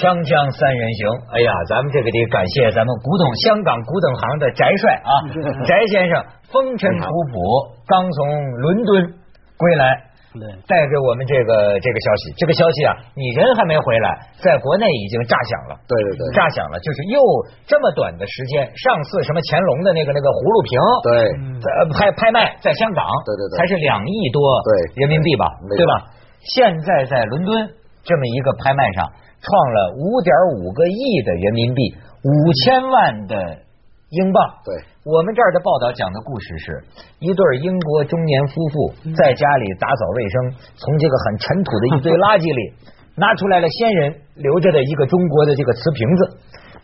锵锵三人行，哎呀，咱们这个得感谢咱们古董香港古董行的翟帅啊，翟先生风尘仆仆，刚从伦敦归来。带给我们这个这个消息，这个消息啊，你人还没回来，在国内已经炸响了。对对对，炸响了，就是又这么短的时间，上次什么乾隆的那个那个葫芦瓶，对，在拍拍卖在香港，对对对，才是两亿多对。人民币吧，对吧？现在在伦敦这么一个拍卖上，创了五点五个亿的人民币，五千万的英镑。对。我们这儿的报道讲的故事是一对英国中年夫妇在家里打扫卫生，从这个很尘土的一堆垃圾里 拿出来了先人留着的一个中国的这个瓷瓶子。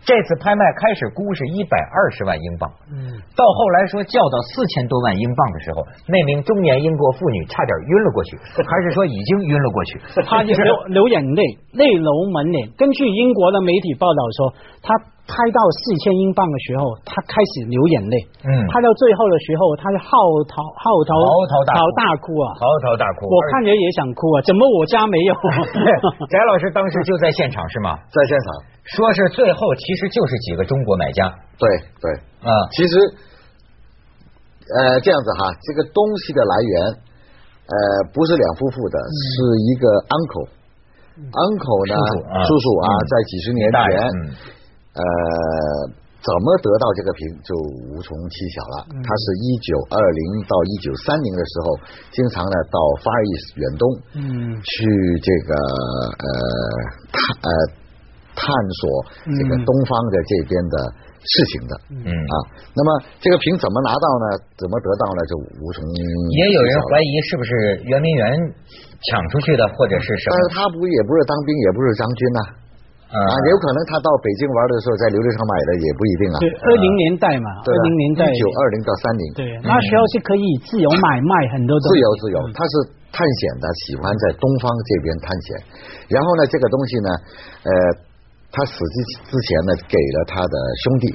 这次拍卖开始估是一百二十万英镑，嗯，到后来说叫到四千多万英镑的时候，那名中年英国妇女差点晕了过去，还是说已经晕了过去？她就流流眼泪，泪流满脸。根据英国的媒体报道说，她拍到四千英镑的时候，他开始流眼泪。嗯，拍到最后的时候，他是嚎啕嚎啕嚎啕大哭啊，嚎啕大哭。我看着也想哭啊，怎么我家没有？翟老师当时就在现场是吗？在现场。说是最后其实就是几个中国买家，对对啊，其实呃这样子哈，这个东西的来源呃不是两夫妇的，是一个 uncle，uncle 呢叔叔啊，在几十年前呃怎么得到这个瓶就无从稽晓了。他是一九二零到一九三零的时候，经常呢到 Far East 远东，嗯，去这个呃探呃。探索这个东方的这边的事情的，嗯啊，那么这个瓶怎么拿到呢？怎么得到呢？就无从。也有人怀疑是不是圆明园抢出去的，或者是什么？但是他不也不是当兵，也不是将军呐，啊，有可能他到北京玩的时候在琉璃厂买的，也不一定啊。对，二零年代嘛，二零年代一九二零到三零，对，那时候是可以自由买卖很多东西自由自由，他是探险的，喜欢在东方这边探险。然后呢，这个东西呢，呃。他死之之前呢，给了他的兄弟。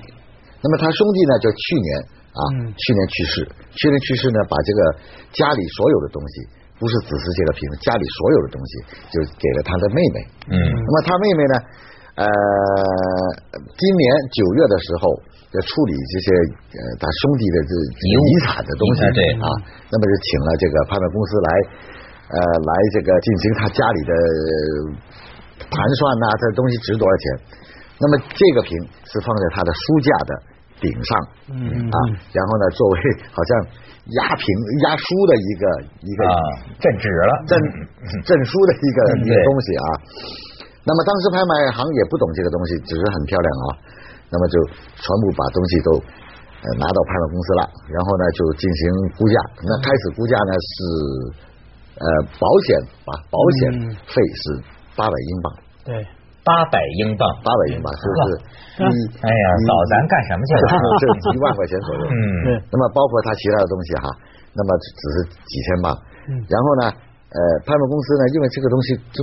那么他兄弟呢，就去年啊，去年去世。去年去世呢，把这个家里所有的东西，不是只是这个瓶，家里所有的东西，就给了他的妹妹。嗯。那么他妹妹呢，呃，今年九月的时候要处理这些呃他兄弟的这遗产的东西，对啊，那么就请了这个拍卖公司来，呃，来这个进行他家里的。盘算呐，这东西值多少钱？那么这个瓶是放在他的书架的顶上，嗯啊，然后呢，作为好像压平压书的一个一个镇纸了镇镇书的一个一个东西啊。那么当时拍卖行也不懂这个东西，只是很漂亮啊。那么就全部把东西都拿到拍卖公司了，然后呢就进行估价。那开始估价呢是呃保险啊，保险费是。八百英镑，对，八百英镑，八百英镑，是不是？嗯哎呀，早咱干什么去了？这一万块钱左右。嗯，那么包括他其他的东西哈，那么只是几千吧。嗯，然后呢，呃，拍卖公司呢，因为这个东西就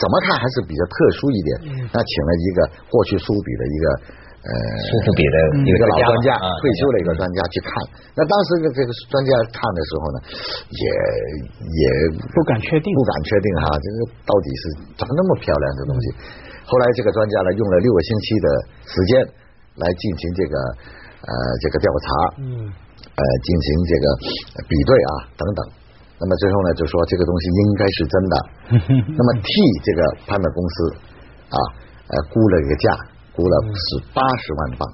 怎么看还是比较特殊一点，那请了一个过去苏比的一个。呃，苏富比的一个老专家，退休的一个专家去看。那当时的这个专家看的时候呢，也也不敢确定，不敢确定哈，这个到底是怎么那么漂亮的东西。后来这个专家呢，用了六个星期的时间来进行这个呃这个调查，嗯，呃进行这个比对啊等等。那么最后呢，就说这个东西应该是真的。那么替这个拍卖公司啊呃估了一个价。估了是八十万镑，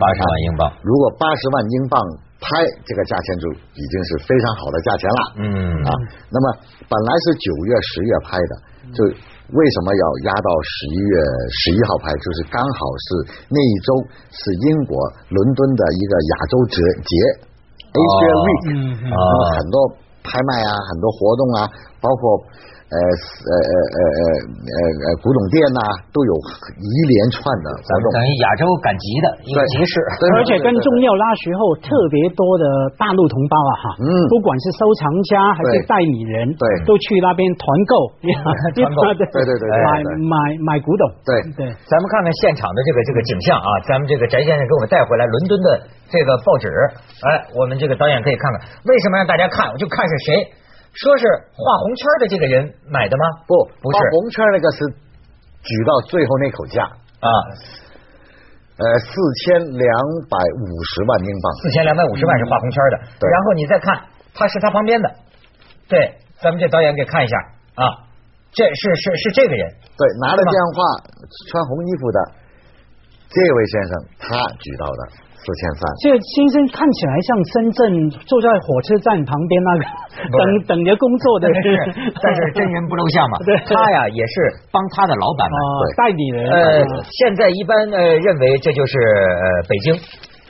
八十万英镑。如果八十万英镑拍，这个价钱就已经是非常好的价钱了。嗯啊，那么本来是九月、十月拍的，就为什么要压到十一月十一号拍？就是刚好是那一周是英国伦敦的一个亚洲节节，Asia Week，很多拍卖啊，很多活动啊，包括。呃呃呃呃呃呃呃，古董店呐，都有一连串的活动，等于亚洲赶集的一个集市，而且跟重要那时候特别多的大陆同胞啊哈，嗯，不管是收藏家还是代理人，对，都去那边团购，团购，对对对，买买买古董，对对，咱们看看现场的这个这个景象啊，咱们这个翟先生给我们带回来伦敦的这个报纸，哎，我们这个导演可以看看，为什么让大家看？我就看是谁。说是画红圈的这个人买的吗？不，不是。画红圈那个是举到最后那口价。啊，呃，四千两百五十万英镑，四千两百五十万是画红圈的。对，然后你再看，他是他旁边的，对，咱们这导演给看一下。啊，这是是是这个人，对，拿着电话，穿红衣服的这位先生，他举到的。四千三，这个先生看起来像深圳坐在火车站旁边那个等等着工作的，但是真人不露相嘛。他呀也是帮他的老板们代理人。呃，现在一般呃认为这就是呃北京。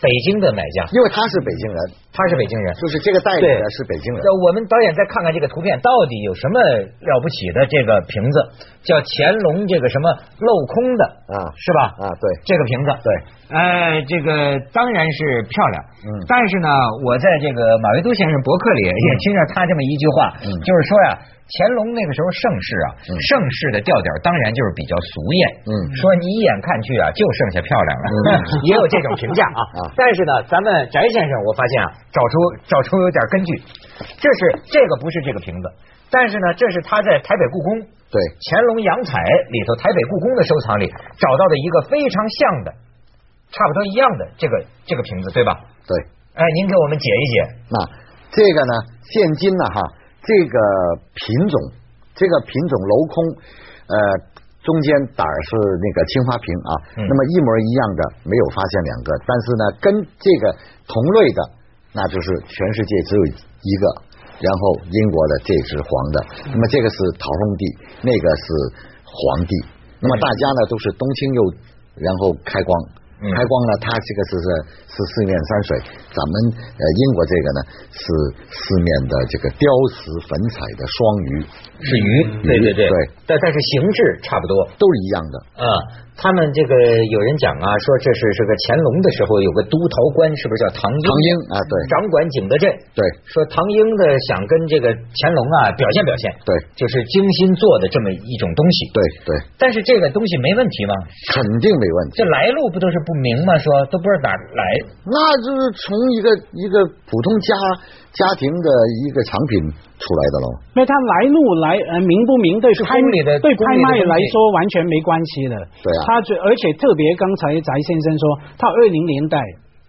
北京的买家，因为他是北京人，他是北京人，就是这个代理的是北京人。我们导演再看看这个图片，到底有什么了不起的？这个瓶子叫乾隆这个什么镂空的啊，是吧？啊，对，这个瓶子，对，哎，这个当然是漂亮，嗯，但是呢，我在这个马未都先生博客里也听着他这么一句话，嗯，就是说呀。乾隆那个时候盛世啊，盛世的调调当然就是比较俗艳。嗯，说你一眼看去啊，就剩下漂亮了，也有这种评价 啊。但是呢，咱们翟先生，我发现啊，找出找出有点根据。这是这个不是这个瓶子，但是呢，这是他在台北故宫对乾隆洋彩里头台北故宫的收藏里找到的一个非常像的，差不多一样的这个这个瓶子，对吧？对。哎，您给我们解一解。那这个呢，现今呢，哈。这个品种，这个品种镂空，呃，中间胆儿是那个青花瓶啊，那么一模一样的没有发现两个，但是呢，跟这个同类的，那就是全世界只有一个，然后英国的这只黄的，那么这个是陶弘帝，那个是皇帝，那么大家呢都是冬青又，然后开光。开光呢，它这个是是是四面山水，咱们呃英国这个呢是四面的这个雕石粉彩的双鱼，是鱼，对对对，但但是形制差不多，都是一样的啊。他们这个有人讲啊，说这是这个乾隆的时候有个督陶官，是不是叫唐英？唐英啊，对，掌管景德镇。对，说唐英的想跟这个乾隆啊表现表现。对，就是精心做的这么一种东西。对对。但是这个东西没问题吗？肯定没问题。这来路不都是不明嘛？说都不知道哪来。那就是从一个一个普通家。家庭的一个产品出来的喽，那他来路来呃明不明对拍对拍卖来说完全没关系的，对啊，它最而且特别刚才翟先生说，他二零年代。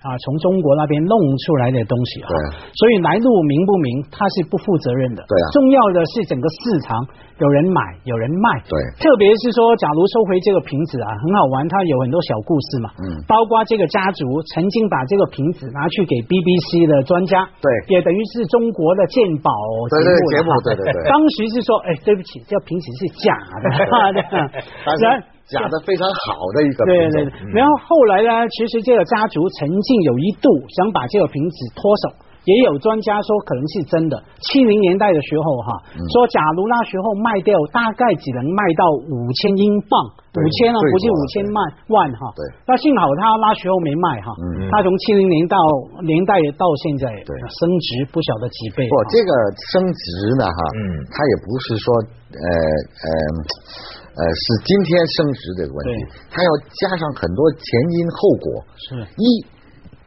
啊，从中国那边弄出来的东西哈，所以来路明不明，他是不负责任的。对啊，重要的是整个市场有人买，有人卖。对，特别是说，假如收回这个瓶子啊，很好玩，它有很多小故事嘛。嗯，包括这个家族曾经把这个瓶子拿去给 BBC 的专家，对，也等于是中国的鉴宝节目节目，对对对。当时是说，哎，对不起，这瓶子是假的。然。假的非常好的一个对对，然后后来呢，其实这个家族曾经有一度想把这个瓶子脱手，也有专家说可能是真的。七零年代的时候哈，说假如那时候卖掉，大概只能卖到五千英镑，五千啊，不是五千万万哈。对，那幸好他那时候没卖哈，他从七零年到年代到现在，对，升值不晓得几倍。不，这个升值呢哈，嗯，它也不是说呃呃。呃，是今天升值这个问题，它要加上很多前因后果。是一，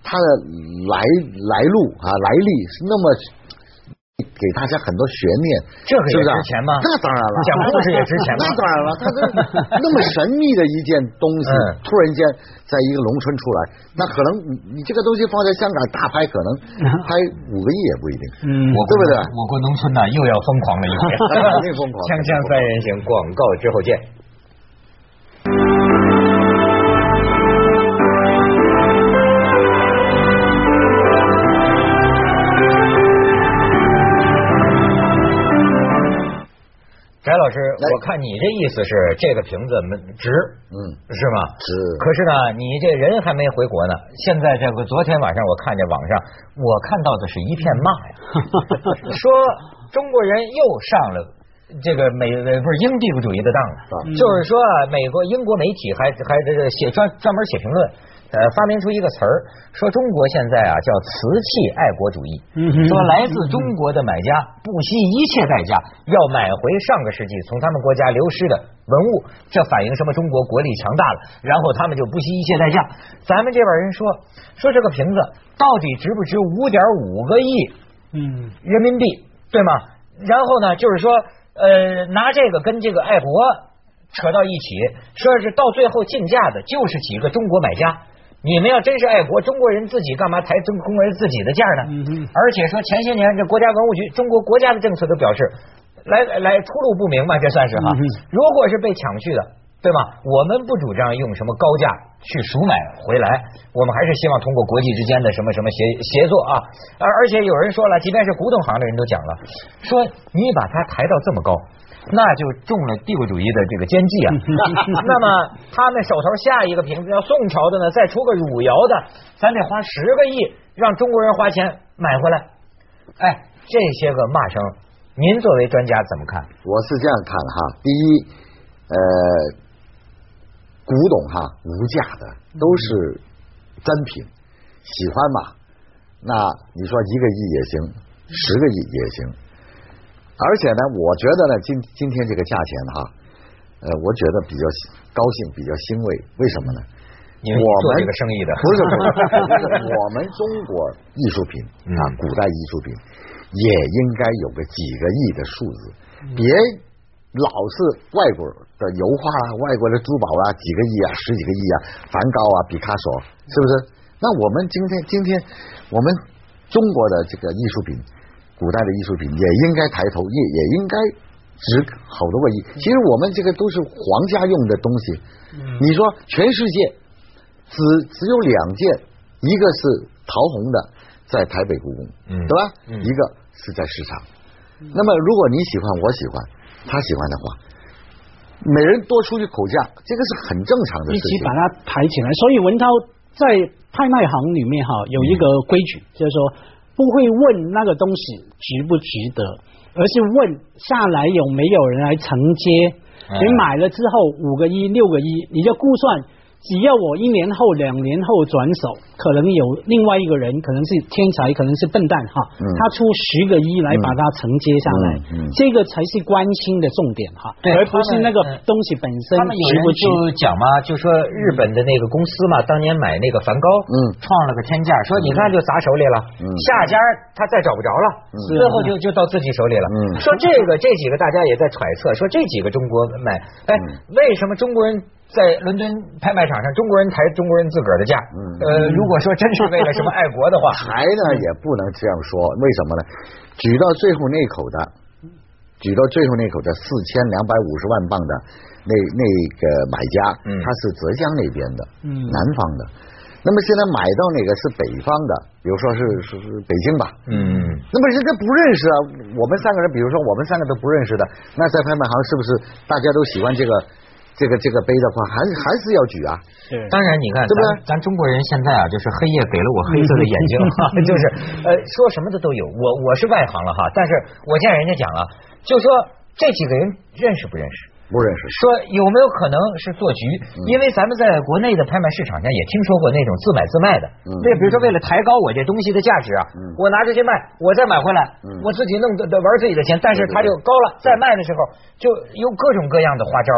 它的来来路啊来历是那么给大家很多悬念，这个也值钱吗？那当然了，讲故事也值钱。那当然了，它这那么神秘的一件东西，突然间在一个农村出来，那可能你你这个东西放在香港大拍，可能拍五个亿也不一定。嗯，对不对？我国农村呢又要疯狂了一遍，肯定疯狂。锵锵三人行，广告之后见。翟老师，我看你这意思是这个瓶子值，嗯，是吗？值。可是呢，你这人还没回国呢。现在这个昨天晚上我看见网上，我看到的是一片骂呀，说中国人又上了这个美不是英帝国主义的当了，就是说美国英国媒体还还这个写专专门写评论。呃，发明出一个词儿，说中国现在啊叫瓷器爱国主义，说来自中国的买家不惜一切代价要买回上个世纪从他们国家流失的文物，这反映什么？中国国力强大了，然后他们就不惜一切代价。咱们这边人说说这个瓶子到底值不值五点五个亿？嗯，人民币对吗？然后呢，就是说呃拿这个跟这个爱国扯到一起，说是到最后竞价的就是几个中国买家。你们要真是爱国，中国人自己干嘛抬中中国人自己的价呢？而且说前些年这国家文物局、中国国家的政策都表示，来来出路不明嘛，这算是哈。如果是被抢去的，对吗？我们不主张用什么高价去赎买回来，我们还是希望通过国际之间的什么什么协协作啊。而而且有人说了，即便是古董行的人都讲了，说你把它抬到这么高。那就中了帝国主义的这个奸计啊！那么他们手头下一个瓶子要宋朝的呢，再出个汝窑的，咱得花十个亿让中国人花钱买回来。哎，这些个骂声，您作为专家怎么看？我是这样看哈，第一，呃，古董哈无价的都是真品，喜欢嘛？那你说一个亿也行，十个亿也行。而且呢，我觉得呢，今今天这个价钱哈，呃，我觉得比较高兴，比较欣慰。为什么呢？我们做这个生意的不是不是，我们中国艺术品啊，古代艺术品也应该有个几个亿的数字，别老是外国的油画啊，外国的珠宝啊，几个亿啊，十几个亿啊，梵高啊，毕卡索，是不是？那我们今天今天我们中国的这个艺术品。古代的艺术品也应该抬头，也也应该值好多个亿。其实我们这个都是皇家用的东西。你说全世界只只有两件，一个是陶红的，在台北故宫，对吧？一个是在市场。那么如果你喜欢，我喜欢，他喜欢的话，每人多出去口价，这个是很正常的事情。一起把它抬起来。所以文涛在拍卖行里面哈有一个规矩，就是说。不会问那个东西值不值得，而是问下来有没有人来承接。你买了之后五个一六个一，你就估算。只要我一年后、两年后转手，可能有另外一个人，可能是天才，可能是笨蛋哈，他出十个亿来把它承接下来，这个才是关心的重点哈，而不是那个东西本身。他们有人就讲嘛，就说日本的那个公司嘛，当年买那个梵高，嗯，创了个天价，说你看就砸手里了，下家他再找不着了，最后就就到自己手里了。说这个这几个大家也在揣测，说这几个中国买，哎，为什么中国人？在伦敦拍卖场上，中国人抬中国人自个儿的价。呃，如果说真是为了什么爱国的话，抬呢也不能这样说。为什么呢？举到最后那口的，举到最后那口的四千两百五十万镑的那那个买家，他是浙江那边的，南方的。那么现在买到哪个是北方的？比如说是是是北京吧。嗯。那么人家不认识啊。我们三个人，比如说我们三个都不认识的，那在拍卖行是不是大家都喜欢这个？这个这个杯的话，还还是要举啊。当然，你看，对不对？咱中国人现在啊，就是黑夜给了我黑色的眼睛，就是呃，说什么的都有。我我是外行了哈，但是我见人家讲了，就说这几个人认识不认识？不认识。说有没有可能是做局？因为咱们在国内的拍卖市场上也听说过那种自买自卖的。那比如说为了抬高我这东西的价值啊，我拿出去卖，我再买回来，我自己弄的玩自己的钱，但是他就高了，再卖的时候就有各种各样的花招。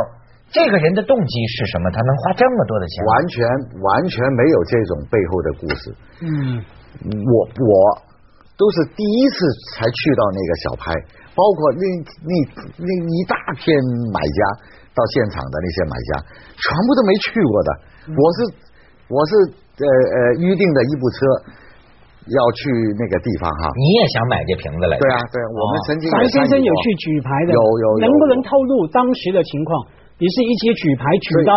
这个人的动机是什么？他能花这么多的钱？完全完全没有这种背后的故事。嗯，我我都是第一次才去到那个小拍，包括那那那一大片买家到现场的那些买家，全部都没去过的。我是我是呃呃预定的一部车要去那个地方哈。你也想买这瓶子来？对啊，对，我们曾经。樊先生有去举牌的，有有，能不能透露当时的情况？你是一起举牌举到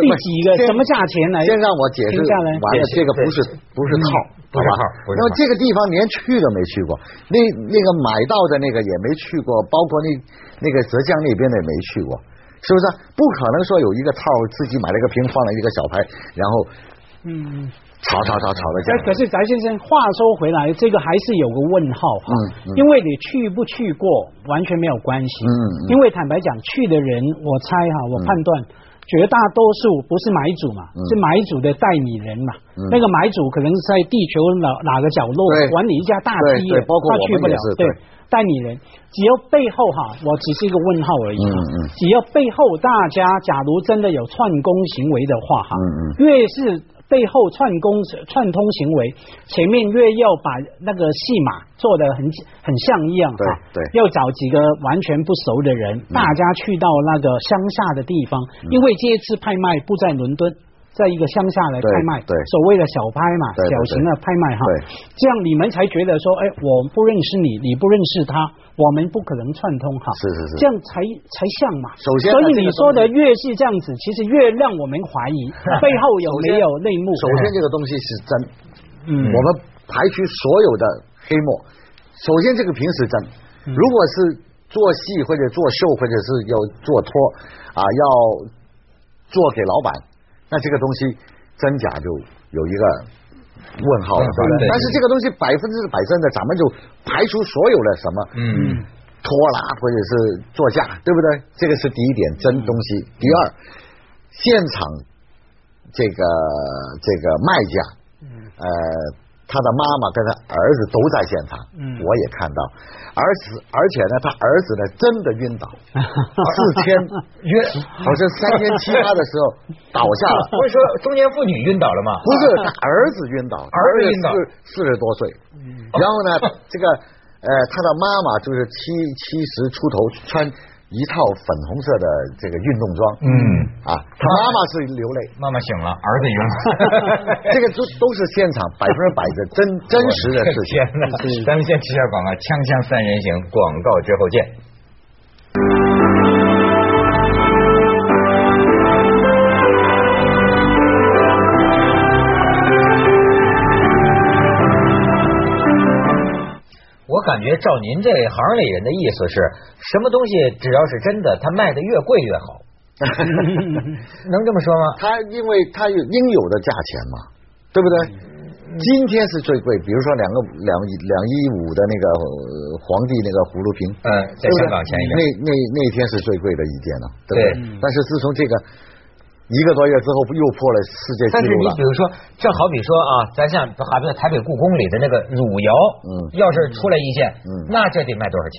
第几个什么价钱来？先让我解释下来完了，这个不是不是套，不是套。那么这个地方连去都没去过，那那个买到的那个也没去过，包括那那个浙江那边的也没去过，是不是？不可能说有一个套自己买了个瓶放了一个小牌，然后嗯。吵吵吵吵的讲，可是翟先生，话说回来，这个还是有个问号哈，因为你去不去过完全没有关系，嗯，因为坦白讲，去的人，我猜哈，我判断绝大多数不是买主嘛，是买主的代理人嘛，那个买主可能是在地球哪哪个角落管理一家大企业，他去不了，对，代理人只要背后哈，我只是一个问号而已，嗯嗯，只要背后大家假如真的有串供行为的话哈，嗯嗯，越是。背后串工串通行为，前面越要把那个戏码做的很很像一样哈，对，要找几个完全不熟的人，大家去到那个乡下的地方，因为这一次拍卖不在伦敦。在一个乡下来拍卖，对所谓的小拍嘛，小型的拍卖哈，对这样你们才觉得说，哎，我不认识你，你不认识他，我们不可能串通哈，是是是，这样才才像嘛。首先，所以你说的越是这样子，其实越让我们怀疑 背后有没有内幕。首先，这个东西是真，嗯，我们排除所有的黑幕。首先，这个屏是真，如果是做戏或者做秀或者是要做托啊，要做给老板。那这个东西真假就有一个问号了，对不对？但是这个东西百分之百真的，咱们就排除所有的什么嗯拖拉或者是作假，对不对？这个是第一点真东西。第二，现场这个这个卖家，呃。他的妈妈跟他儿子都在现场，我也看到，而且而且呢，他儿子呢真的晕倒，四天晕，好像三天七八的时候倒下了。不是说中年妇女晕倒了吗？不是，他儿子晕倒，儿子晕倒，四十多岁。然后呢，这个呃，他的妈妈就是七七十出头穿。一套粉红色的这个运动装，嗯啊，他妈妈是流泪，妈妈醒了，儿子晕了，这个都都是现场百分之百的真真实的事情。咱们先提下广告，锵锵三人行，广告之后见。感觉照您这行里人的意思是什么东西只要是真的，它卖的越贵越好，能这么说吗？它因为它有应有的价钱嘛，对不对？今天是最贵，比如说两个两两一五的那个皇帝那个葫芦瓶，嗯，在香港前一那那那天是最贵的一件了，对不对？但是自从这个。一个多月之后又破了世界纪录了。但是你比如说，这好比说啊，咱像好比台北故宫里的那个汝窑，嗯，要是出来一件，嗯，那这得卖多少钱？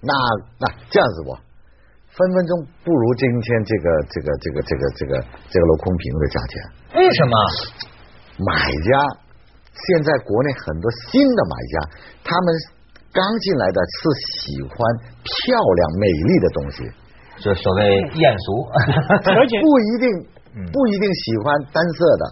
那那这样子不，分分钟不如今天这个这个这个这个这个这个镂空瓶的价钱。为什么？买家现在国内很多新的买家，他们刚进来的是喜欢漂亮美丽的东西。就所谓艳俗，而且不一定不一定喜欢单色的，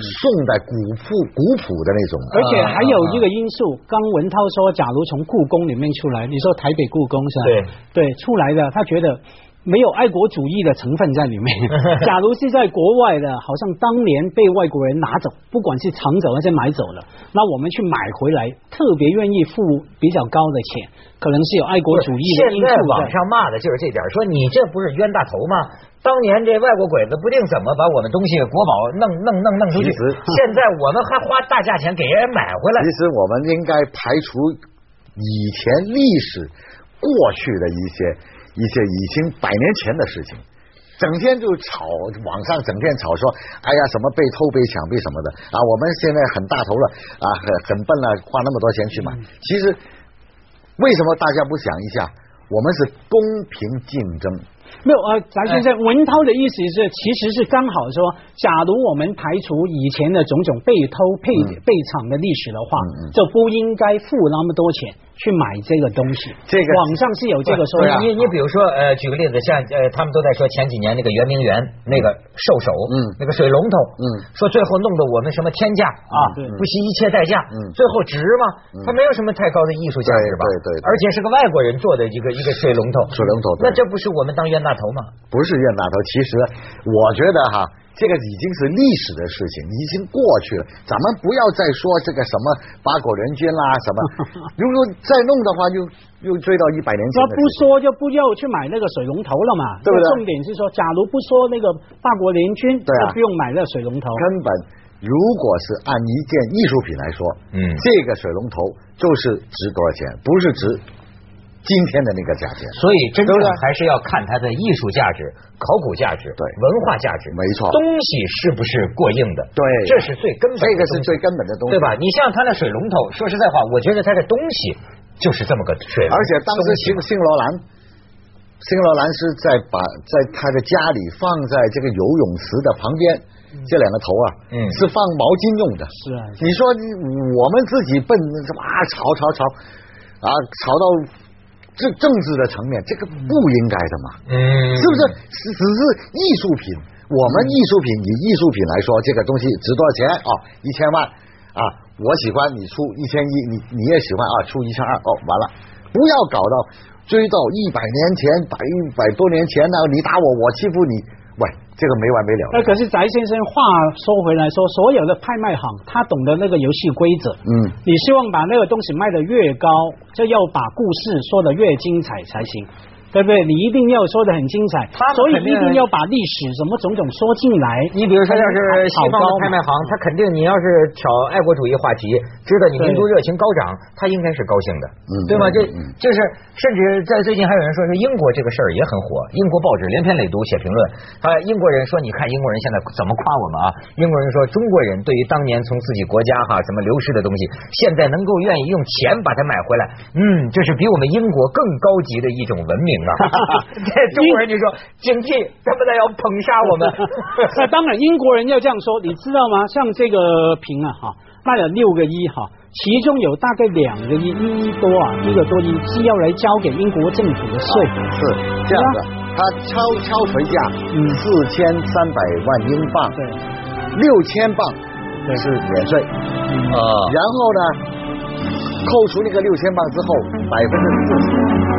宋代古朴古朴的那种。而且还有一个因素，刚文涛说，假如从故宫里面出来，你说台北故宫是吧？对对，出来的他觉得。没有爱国主义的成分在里面。假如是在国外的，好像当年被外国人拿走，不管是藏走还是买走了，那我们去买回来，特别愿意付比较高的钱，可能是有爱国主义的因素。现在网上骂的就是这点，说你这不是冤大头吗？当年这外国鬼子不定怎么把我们东西国宝弄弄弄弄出去，现在我们还花大价钱给人买回来。其实我们应该排除以前历史过去的一些。一些已经百年前的事情，整天就吵，网上整天吵说，哎呀，什么被偷、被抢、被什么的啊！我们现在很大头了啊，很很笨了，花那么多钱去买。其实为什么大家不想一下？我们是公平竞争。没有呃，翟先生，文涛的意思是，其实是刚好说，假如我们排除以前的种种被偷、被被抢的历史的话，就不应该付那么多钱。去买这个东西，这个网上是有这个说法。你你比如说，呃，举个例子，像呃，他们都在说前几年那个圆明园那个兽首，嗯，那个水龙头，嗯，说最后弄得我们什么天价啊，不惜一切代价，嗯，最后值吗？它没有什么太高的艺术价值吧？对对，而且是个外国人做的一个一个水龙头，水龙头，那这不是我们当冤大头吗？不是冤大头，其实我觉得哈。这个已经是历史的事情，已经过去了。咱们不要再说这个什么八国联军啦，什么，如果再弄的话，就又追到一百年前。那不说就不要去买那个水龙头了嘛？对不对？重点是说，假如不说那个八国联军，对就不用买那水龙头。根本，如果是按一件艺术品来说，嗯，这个水龙头就是值多少钱？不是值。今天的那个价钱，所以真正还是要看它的艺术价值、考古价值、对文化价值，没错。东西是不是过硬的？对，这是最根本，这个是最根本的东西，对吧？你像它那水龙头，说实在话，我觉得它的东西就是这么个水。而且当时新新罗兰，新罗兰是在把在他的家里放在这个游泳池的旁边。这两个头啊，嗯，是放毛巾用的。是啊，你说我们自己笨，什么啊吵吵吵啊，吵到政政治的层面，这个不应该的嘛。嗯，是不是？只只是艺术品。我们艺术品以艺术品来说，这个东西值多少钱哦，一千万啊，我喜欢你出一千一，你你也喜欢啊，出一千二哦，完了，不要搞到追到一百年前、百一百多年前呢，你打我，我欺负你，喂，这个没完没了。那可是翟先生话说回来说，所有的拍卖行他懂得那个游戏规则，嗯，你希望把那个东西卖得越高，就要把故事说得越精彩才行。对不对？你一定要说的很精彩，所以一定要把历史什么种种说进来。你比如说，要是西方的拍卖行，他肯定你要是挑爱国主义话题，知道你民族热情高涨，他应该是高兴的，对吗？这就是，甚至在最近还有人说，说英国这个事儿也很火，英国报纸连篇累牍写评论。啊，英国人说，你看英国人现在怎么夸我们啊？英国人说，中国人对于当年从自己国家哈什么流失的东西，现在能够愿意用钱把它买回来，嗯，这是比我们英国更高级的一种文明。这中国人就说警惕，他们在要捧杀我们。那当然，英国人要这样说，你知道吗？像这个瓶啊，哈，卖了六个亿哈，其中有大概两个亿一亿多啊，一个多亿是要来交给英国政府的税。是这样的，他敲敲锤价四千三百万英镑，对，六千镑是免税啊，然后呢，扣除那个六千镑之后，百分之四十。